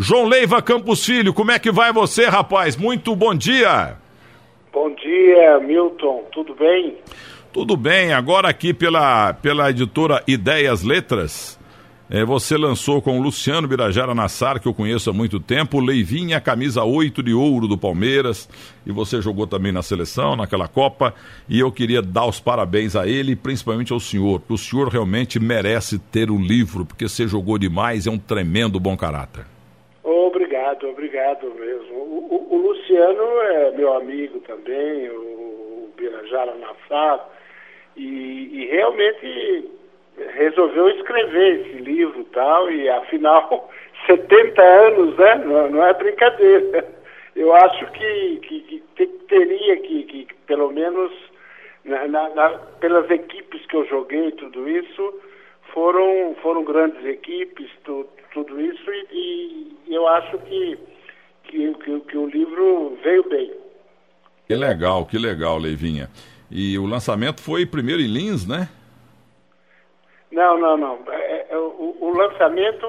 João Leiva Campos Filho, como é que vai você, rapaz? Muito bom dia. Bom dia, Milton. Tudo bem? Tudo bem. Agora aqui pela, pela editora Ideias Letras, é, você lançou com o Luciano Birajara Nassar, que eu conheço há muito tempo, Leivinha, camisa 8 de ouro do Palmeiras, e você jogou também na seleção, naquela Copa, e eu queria dar os parabéns a ele, principalmente ao senhor, porque o senhor realmente merece ter o livro, porque você jogou demais, é um tremendo bom caráter. Obrigado, obrigado mesmo. O, o, o Luciano é meu amigo também, o, o Birajara Nassar, e, e realmente resolveu escrever esse livro tal, e afinal, 70 anos, né? Não, não é brincadeira. Eu acho que, que, que teria que, que, pelo menos, na, na, na, pelas equipes que eu joguei, tudo isso, foram, foram grandes equipes, tu, tudo isso, e, e, eu acho que, que, que, que o livro veio bem. Que legal, que legal, Leivinha. E o lançamento foi primeiro em Lins, né? Não, não, não. É, é, o, o, lançamento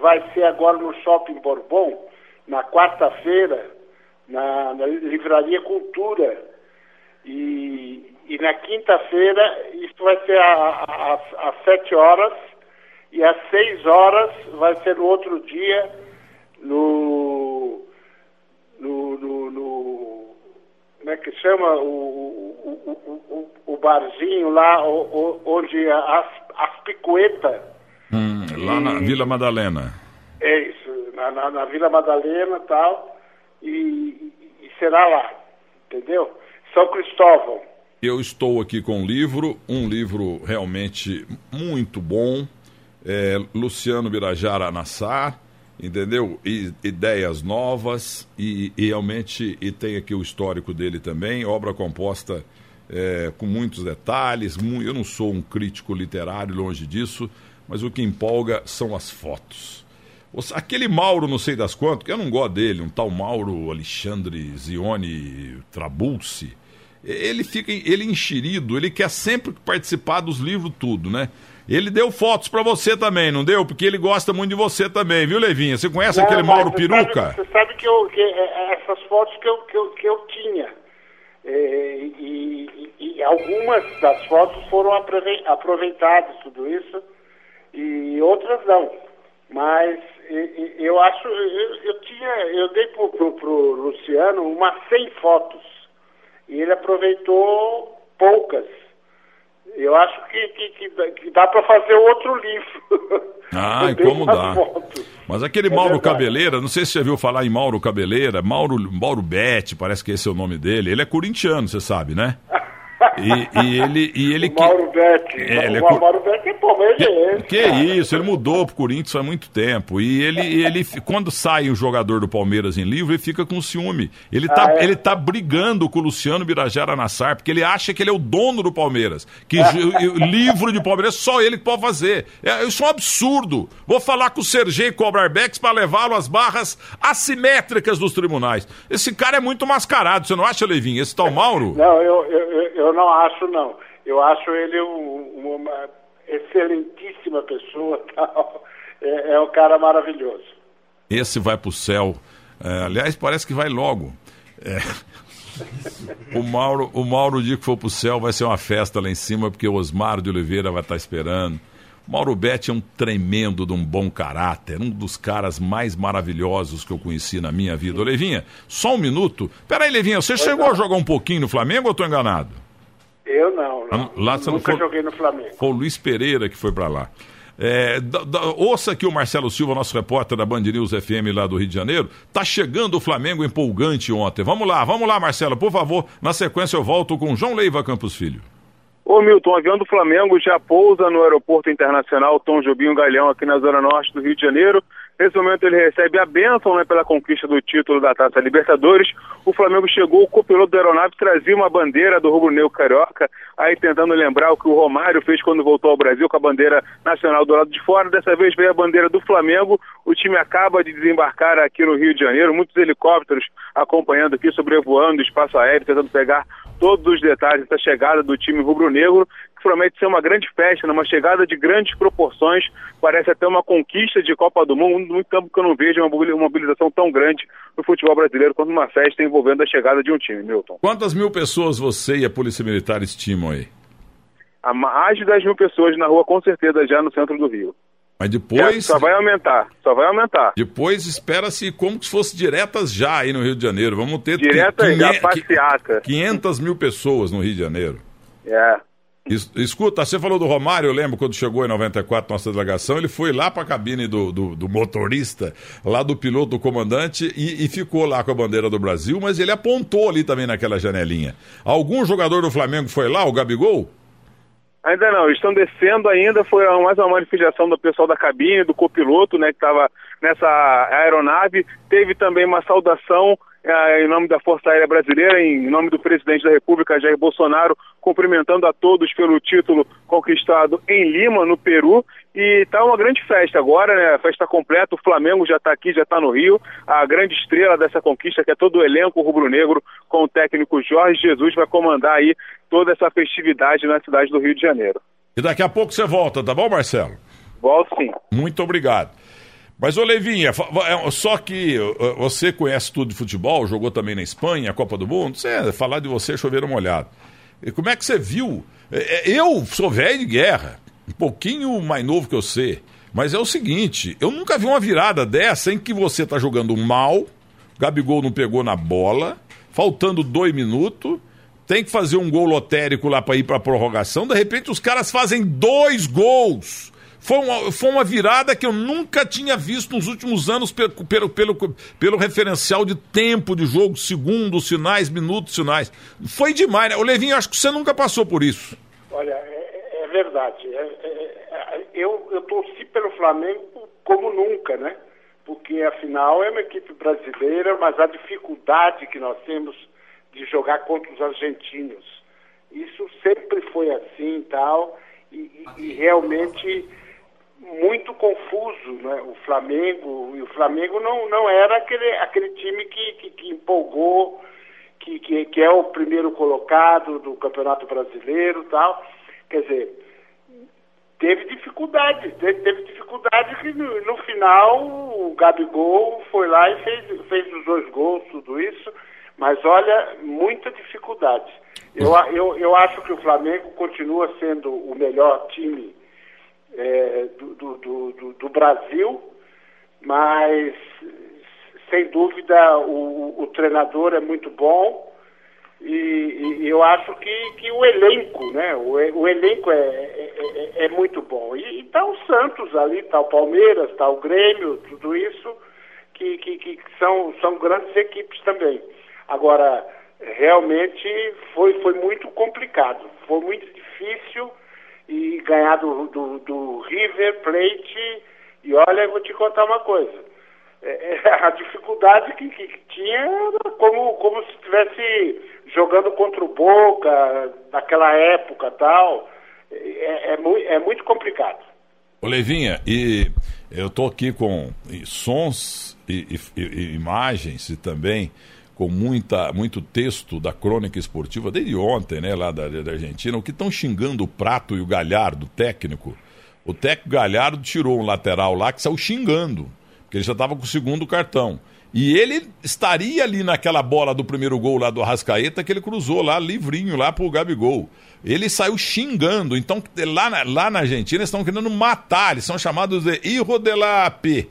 vai ser agora no Shopping Bourbon, na quarta-feira, na, na, Livraria Cultura. E, e na quinta-feira, isso vai ser às sete horas, e às seis horas vai ser no outro dia, no. no, no, no como é que chama? O, o, o, o barzinho lá onde as as picuetas. Hum, lá na Vila Madalena. É isso, na, na, na Vila Madalena e tal, e, e será lá, entendeu? São Cristóvão. Eu estou aqui com um livro, um livro realmente muito bom, é, Luciano Birajara Nassar, entendeu? Ideias novas e, e, realmente e tem aqui o histórico dele também, obra composta é, com muitos detalhes. eu não sou um crítico literário, longe disso, mas o que empolga são as fotos. Aquele Mauro, não sei das quantas, que eu não gosto dele, um tal Mauro Alexandre Zione Trabulsi, ele fica ele enxerido, ele quer sempre participar dos livros tudo, né? Ele deu fotos para você também, não deu? Porque ele gosta muito de você também, viu, Levinha? Você conhece não, aquele Mauro Peruca? Sabe, você sabe que, eu, que é, é, essas fotos que eu, que eu, que eu tinha. É, e, e, e, algumas das fotos foram aproveitadas, tudo isso, e outras não. Mas e, eu acho, eu, eu, tinha, eu dei pro, pro, pro Luciano umas 100 fotos, e ele aproveitou poucas. Eu acho que, que, que, dá para fazer outro livro. Ah, como dá. Fotos. Mas aquele é Mauro verdade. Cabeleira, não sei se você viu falar em Mauro Cabeleira, Mauro, Mauro Betti, parece que esse é o nome dele. Ele é corintiano, você sabe, né? E, e, ele, e ele o Mauro Betti. É, ele é o Mauro Betti é palmeirense. Que, que isso, ele mudou pro Corinthians há muito tempo. E ele, ele quando sai o jogador do Palmeiras em livro, ele fica com ciúme. Ele tá, ah, é? ele tá brigando com o Luciano Birajara Nassar, porque ele acha que ele é o dono do Palmeiras. Que livro de Palmeiras só ele que pode fazer. É, isso é um absurdo. Vou falar com o Sergei Cobrarbex para levá-lo às barras assimétricas dos tribunais. Esse cara é muito mascarado, você não acha, Levinho? Esse tal Mauro? Não, eu, eu, eu não acho, não. Eu acho ele um, uma excelentíssima pessoa, tal. É, é um cara maravilhoso. Esse vai para o céu. É, aliás, parece que vai logo. É. o Mauro, o Mauro, o dia que for para o céu, vai ser uma festa lá em cima, porque o Osmar de Oliveira vai estar tá esperando. Mauro Betti é um tremendo de um bom caráter, um dos caras mais maravilhosos que eu conheci na minha vida. Ô, Levinha, só um minuto. Peraí, Levinha, você chegou a jogar um pouquinho no Flamengo ou eu estou enganado? Eu não. não. Lá você Nunca não foi... joguei no Flamengo. Foi o Luiz Pereira que foi para lá. É, da, da, ouça aqui o Marcelo Silva, nosso repórter da Band News FM lá do Rio de Janeiro. Tá chegando o Flamengo empolgante ontem. Vamos lá, vamos lá, Marcelo, por favor. Na sequência eu volto com João Leiva Campos Filho. Ô Milton, o avião do Flamengo já pousa no Aeroporto Internacional Tom Jobim Galhão, aqui na Zona Norte do Rio de Janeiro. Nesse momento ele recebe a bênção né, pela conquista do título da Taça Libertadores. O Flamengo chegou, o copiloto da aeronave trazia uma bandeira do rubro negro carioca, aí tentando lembrar o que o Romário fez quando voltou ao Brasil com a bandeira nacional do lado de fora. Dessa vez veio a bandeira do Flamengo. O time acaba de desembarcar aqui no Rio de Janeiro, muitos helicópteros acompanhando aqui, sobrevoando o espaço aéreo, tentando pegar todos os detalhes da chegada do time rubro-negro, que promete ser uma grande festa, né? uma chegada de grandes proporções, parece até uma conquista de Copa do Mundo, muito tempo que eu não vejo uma mobilização tão grande no futebol brasileiro quanto uma festa envolvendo a chegada de um time, Milton. Quantas mil pessoas você e a Polícia Militar estimam aí? Há mais de 10 mil pessoas na rua, com certeza, já no centro do Rio. Mas depois. só vai aumentar, só vai aumentar. Depois espera-se como se fosse diretas já aí no Rio de Janeiro. Vamos ter. Diretas já, passeata. 500 mil pessoas no Rio de Janeiro. É. Escuta, você falou do Romário, eu lembro quando chegou em 94 nossa delegação, ele foi lá para a cabine do, do, do, motorista, lá do piloto, do comandante, e, e, ficou lá com a bandeira do Brasil, mas ele apontou ali também naquela janelinha. Algum jogador do Flamengo foi lá, o Gabigol? Ainda não, estão descendo ainda, foi mais uma manifestação do pessoal da cabine, do copiloto, né, que estava nessa aeronave. Teve também uma saudação eh, em nome da Força Aérea Brasileira, em nome do presidente da República, Jair Bolsonaro, cumprimentando a todos pelo título conquistado em Lima, no Peru. E está uma grande festa agora, né? A festa completa, o Flamengo já está aqui, já está no Rio. A grande estrela dessa conquista, que é todo o elenco rubro-negro, com o técnico Jorge Jesus, vai comandar aí toda essa festividade na cidade do Rio de Janeiro. E daqui a pouco você volta, tá bom, Marcelo? Volto sim. Muito obrigado. Mas, ô Levinha, é, só que você conhece tudo de futebol, jogou também na Espanha, a Copa do Mundo, você, falar de você é chover uma olhada. E como é que você viu? É, eu sou velho de guerra, um pouquinho mais novo que você, mas é o seguinte, eu nunca vi uma virada dessa em que você tá jogando mal, Gabigol não pegou na bola, faltando dois minutos, tem que fazer um gol lotérico lá para ir para prorrogação, de repente os caras fazem dois gols. Foi uma, foi uma virada que eu nunca tinha visto nos últimos anos pelo, pelo, pelo, pelo referencial de tempo de jogo, segundos, sinais, minutos, sinais. Foi demais, né? O Levinho, acho que você nunca passou por isso. Olha, verdade. É, é, é, eu, eu torci pelo Flamengo como nunca, né? Porque afinal é uma equipe brasileira, mas a dificuldade que nós temos de jogar contra os argentinos. Isso sempre foi assim tal, e, e realmente muito confuso, né? O Flamengo, e o Flamengo não, não era aquele, aquele time que, que, que empolgou, que, que, que, é o primeiro colocado do Campeonato Brasileiro tal. Quer dizer, teve dificuldade, teve, teve dificuldade que no, no, final o Gabigol foi lá e fez, fez os dois gols, tudo isso, mas olha, muita dificuldade. Eu, eu, eu acho que o Flamengo continua sendo o melhor time é, do, do, do, do, Brasil, mas sem dúvida o, o treinador é muito bom e, e, eu acho que, que o elenco, né? O, o elenco é, é, é, é muito bom. E está o Santos ali, está o Palmeiras, está o Grêmio, tudo isso que, que, que são, são grandes equipes também. Agora, realmente foi, foi muito complicado, foi muito difícil e ganhar do, do, do River Plate. E olha, eu vou te contar uma coisa. É, é, a dificuldade que, que, tinha era como, como se estivesse jogando contra o Boca, naquela época tal. É, é, é muito complicado. Ô Levinha, e eu estou aqui com sons e, e, e imagens e também com muita, muito texto da crônica esportiva desde ontem, né, lá da, da Argentina, o que estão xingando o Prato e o Galhardo, técnico. O técnico Galhardo tirou um lateral lá que saiu xingando, porque ele já estava com o segundo cartão. E ele estaria ali naquela bola do primeiro gol lá do Arrascaeta que ele cruzou lá, livrinho, lá pro Gabigol ele saiu xingando. Então, lá na, lá na Argentina, eles estão querendo matar. Eles são chamados de Hijo de la P.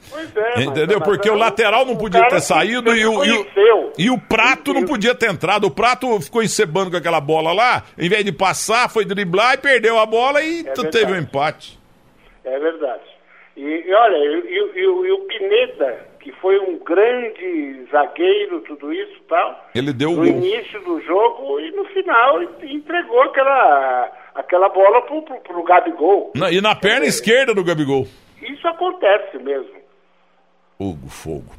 É, Entendeu? Porque o lateral não podia ter saído e o, e o, e o prato não podia ter entrado. O prato ficou encebando com aquela bola lá. Em vez de passar, foi driblar e perdeu a bola e é teve um empate. É verdade. E, e olha, e, o Pineda que foi um grande zagueiro, tudo isso e tal. Ele deu no início do jogo e no final entregou aquela, aquela bola pro, pro, pro Gabigol. Na, e na perna é, esquerda do Gabigol. Isso acontece mesmo. Fogo, fogo.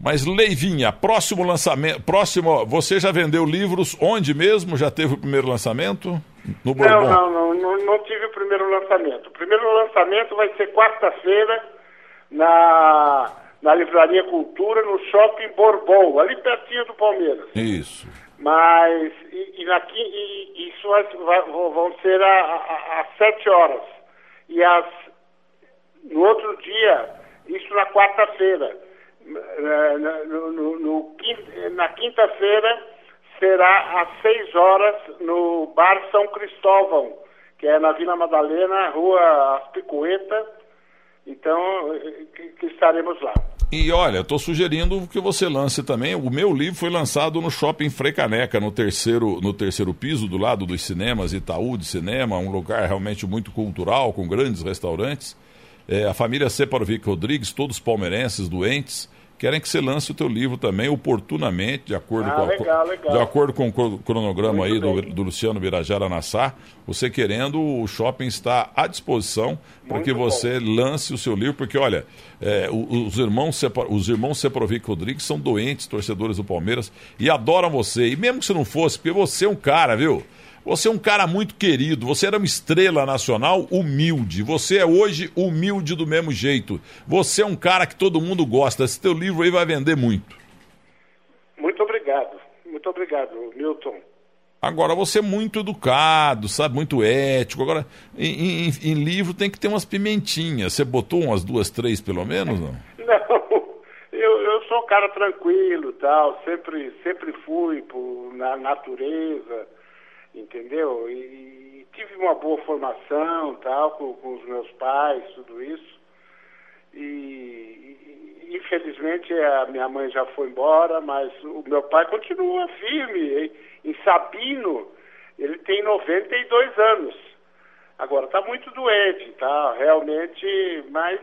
Mas Leivinha, próximo lançamento, próximo, você já vendeu livros onde mesmo? Já teve o primeiro lançamento? No Bourbon? Não, não, não, não, tive o primeiro lançamento. O primeiro lançamento vai ser quarta-feira na na Livraria Cultura, no Shopping Bourbon, ali pertinho do Palmeiras. Isso. Mas, e, e, e isso vai, vai, vão ser às sete horas. E as, no outro dia, isso na quarta-feira. No, no, na quinta-feira será às seis horas no Bar São Cristóvão, que é na Vila Madalena, Rua Aspicueta. Então, que, que estaremos lá. E olha, estou sugerindo que você lance também. O meu livro foi lançado no Shopping Frecaneca, no terceiro, no terceiro piso, do lado dos cinemas Itaú de Cinema, um lugar realmente muito cultural, com grandes restaurantes. É, a família Separovic Rodrigues, todos palmeirenses, doentes querem que você lance o teu livro também oportunamente, de acordo, ah, com, a, legal, legal. de acordo com o cronograma Muito aí do, do, Luciano Birajara Nassar. Você querendo, o shopping está à disposição para que você bom. lance o seu livro, porque olha, é, os irmãos os irmãos Seprovic Rodrigues são doentes, torcedores do Palmeiras, e adoram você. E mesmo que você não fosse, porque você é um cara, viu? Você é um cara muito querido, você era uma estrela nacional humilde. Você é hoje humilde do mesmo jeito. Você é um cara que todo mundo gosta. Esse teu livro aí vai vender muito. Muito obrigado. Muito obrigado, Milton. Agora, você é muito educado, sabe? Muito ético. Agora, em, em, em, livro tem que ter umas pimentinhas. Você botou umas duas, três pelo menos, não? Não. Eu, eu sou um cara tranquilo tal. Sempre, sempre fui por, na natureza entendeu? E, tive uma boa formação, tal, com, com os meus pais, tudo isso. E, e, infelizmente a minha mãe já foi embora, mas o meu pai continua firme. Em Sabino, ele tem 92 anos. Agora, está muito doente, tá? Realmente, mas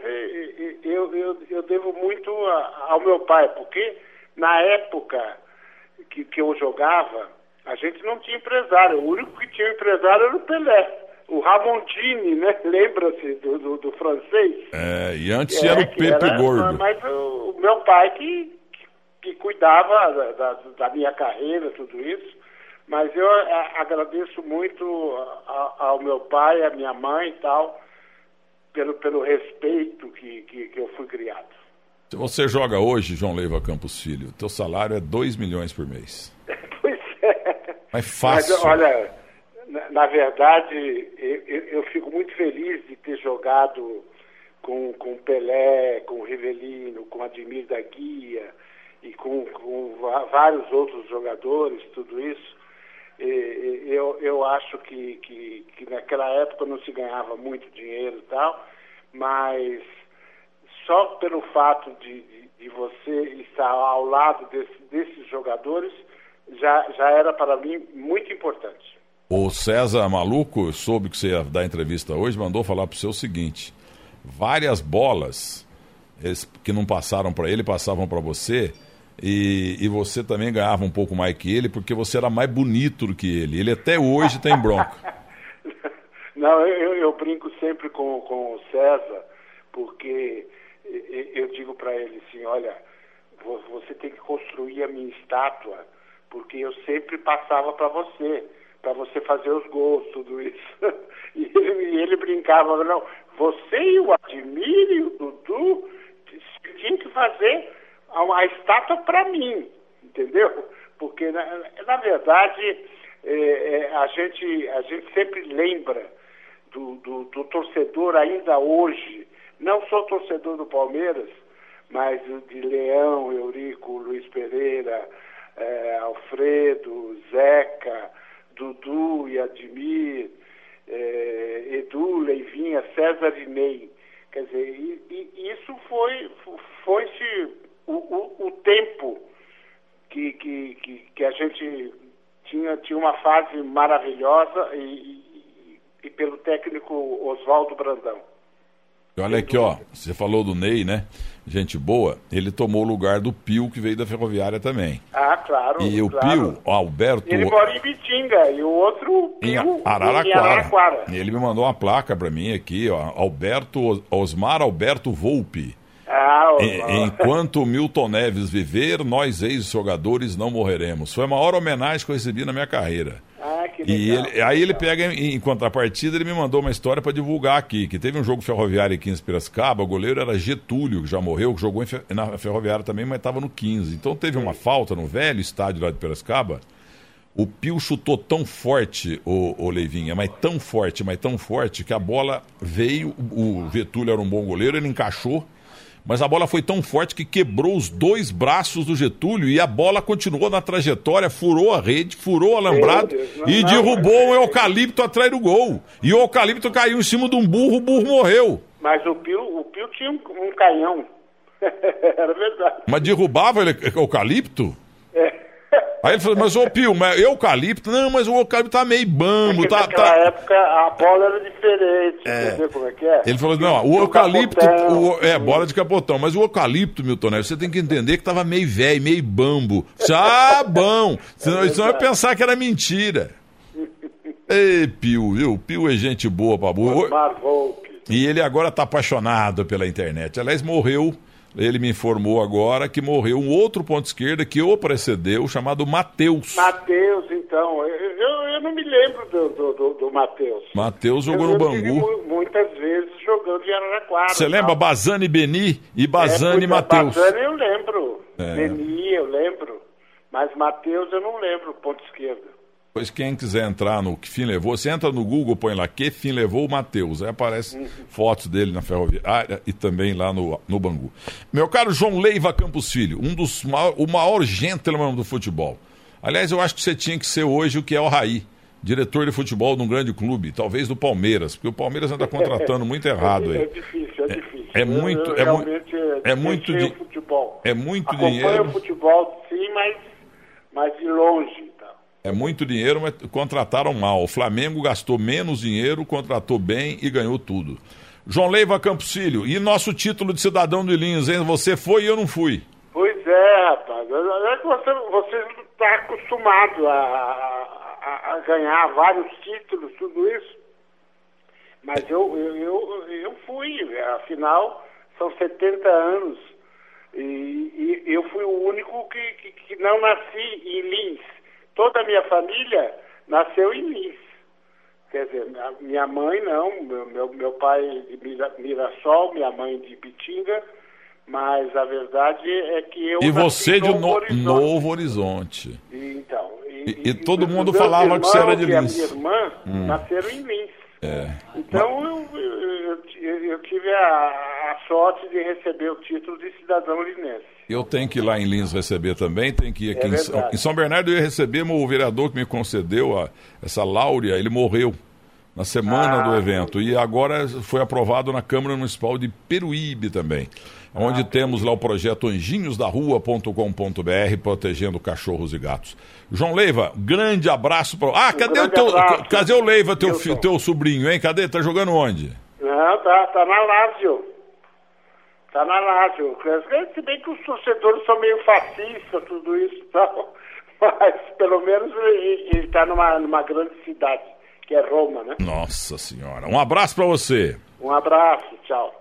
eu, eu, eu devo muito ao meu pai, porque na época que, que eu jogava, a gente não tinha empresário. O único que tinha empresário era o Pelé. O Ramontini, né? Lembra-se do, do, do, francês? É, e antes é, era o Pepe era, Gordo. Mas o, o, meu pai que, que, que cuidava da, da, da, minha carreira, tudo isso. Mas eu a, agradeço muito a, ao meu pai, à minha mãe e tal, pelo, pelo respeito que, que, que eu fui criado. Se você joga hoje, João Leiva Campos Filho, teu salário é 2 milhões por mês. Mas fácil. Mas, olha, na, verdade, eu, eu, fico muito feliz de ter jogado com, com Pelé, com Rivelino, com Admir da Guia e com, com vários outros jogadores, tudo isso. E, eu, eu acho que, que, que naquela época não se ganhava muito dinheiro e tal, mas só pelo fato de, de, de você estar ao lado desse, desses jogadores, já, já era para mim muito importante. O César Maluco, soube que você ia dar entrevista hoje, mandou falar para o seu o seguinte: várias bolas que não passaram para ele passavam para você. E, e, você também ganhava um pouco mais que ele, porque você era mais bonito do que ele. Ele até hoje tem bronca. Não, eu, eu, brinco sempre com, com o César, porque eu digo para ele assim: olha, você tem que construir a minha estátua porque eu sempre passava para você, para você fazer os gols, tudo isso. E ele, ele brincava, não, você e o Admir e o Dudu tinham que fazer uma estátua para mim, entendeu? Porque, na, na verdade, é, é, a, gente, a gente sempre lembra do, do, do torcedor ainda hoje, não só torcedor do Palmeiras, mas de Leão, Eurico, Luiz Pereira, é, Alfredo, Zeca, Dudu e Admir, é, Edu, Leivinha, César e Ney. Quer dizer, e, e isso foi, foi-se o, o, o, tempo que, que, que, que, a gente tinha, tinha uma fase maravilhosa e, e, e pelo técnico Oswaldo Brandão. Olha aqui, ó, você falou do Ney, né? Gente boa, ele tomou o lugar do Pio, que veio da Ferroviária também. Ah, claro. E o Pio, o Alberto. Ele mora em Bitinga e o outro Pio, em Araraquara. Em Araraquara. Ele me mandou uma placa para mim aqui, ó. Alberto, Osmar Alberto Volpe. Ah, Enquanto Milton Neves viver, nós ex-jogadores não morreremos. Foi a maior homenagem que eu recebi na minha carreira. Ah, que legal. E ele, aí ele pega, em contrapartida, ele me mandou uma história para divulgar aqui, que teve um jogo ferroviário aqui em Piracicaba, o goleiro era Getúlio, que já morreu, que jogou na ferroviária também, mas estava no 15. Então teve uma falta no velho estádio lá de Piracicaba, O Pio chutou tão forte, o, o Leivinha, mas tão forte, mas tão forte, que a bola veio. O Getúlio era um bom goleiro, ele encaixou. Mas a bola foi tão forte que quebrou os dois braços do Getúlio e a bola continuou na trajetória, furou a rede, furou o alambrado e derrubou o eucalipto atrás do gol. E o eucalipto caiu em cima de um burro, o burro morreu. Mas o Pio, o Pio tinha um, um canhão. Era verdade. Mas derrubava ele, eucalipto? Aí ele falou, mas ô Pio, mas eucalipto? Não, mas o eucalipto tá meio bambo. Tá, naquela tá... época a bola era diferente, é. entendeu como é que é? Ele falou, não, o, eucalipto, o, é, bola de capotão, mas o eucalipto, Milton Neves, você tem que entender que tava meio velho, meio bambo. Ah, bom, senão, é senão eu ia pensar que era mentira. Ei, Pio, viu? Pio é gente boa, Pabu. E ele agora tá apaixonado pela internet. Aliás, morreu ele me informou agora que morreu um outro ponto esquerda que o precedeu, chamado Matheus. Matheus, então. Eu, eu não me lembro do, do, do, do Matheus. Matheus jogou eu, no Bangu. Muitas vezes jogando em Araraquara. Você lembra Bazani Beni e Bazani é, Matheus? Bazani eu lembro. É. Beni eu lembro. Mas Matheus eu não lembro, ponto esquerda. Pois quem quiser entrar no que fim levou, você entra no Google, põe lá que fim levou o Matheus. Aí aparece uhum. fotos dele na ferroviária e também lá no, no Bangu. Meu caro João Leiva Campos Filho, um dos maior, o maior gentleman do futebol. Aliás, eu acho que você tinha que ser hoje o que é o Raí, diretor de futebol de um grande clube, talvez do Palmeiras, porque o Palmeiras anda contratando muito errado aí. É difícil, é difícil. É, é muito, eu, eu é, é muito, di... futebol. é muito Acompanho dinheiro. o futebol, sim, mas, mas de longe. É muito dinheiro, mas contrataram mal. O Flamengo gastou menos dinheiro, contratou bem e ganhou tudo. João Leiva Campos e nosso título de cidadão do Ilins, hein? Você foi e eu não fui. Pois é, rapaz. É que você, você está acostumado a, a, a, ganhar vários títulos, tudo isso. Mas eu, eu, eu, eu fui, afinal, são 70 anos. E, e eu fui o único que, que, que não nasci em Lins toda a minha família nasceu em Lins. Quer dizer, minha mãe não, meu, meu, meu pai de Mirassol, minha mãe de Bitinga, mas a verdade é que eu. E você de Novo Horizonte. Novo Horizonte. E, então. E, e, e todo mundo falava que você era de Lins. E a minha irmã hum. nasceram em Lins. É. Então eu, eu, eu, eu tive a, a, sorte de receber o título de cidadão linense. Eu tenho que ir lá em Lins receber também, tenho que ir aqui é em, São, em, São Bernardo eu ia receber, o vereador que me concedeu a, essa láurea, ele morreu na semana ah, do evento. E agora foi aprovado na Câmara Municipal de Peruíbe também onde ah, temos lá o projeto anjinhosdarrua.com.br protegendo cachorros e gatos. João Leiva, grande abraço para. Ah, cadê o teu. Abraço. Cadê o Leiva, teu, fi, teu sobrinho, hein? Cadê? Tá jogando onde? Não, tá, tá na Lazio. Tá na Lazio. Se bem que os torcedores são meio fascistas, tudo isso e tal. Mas pelo menos ele está numa, numa grande cidade, que é Roma, né? Nossa Senhora. Um abraço para você. Um abraço, tchau.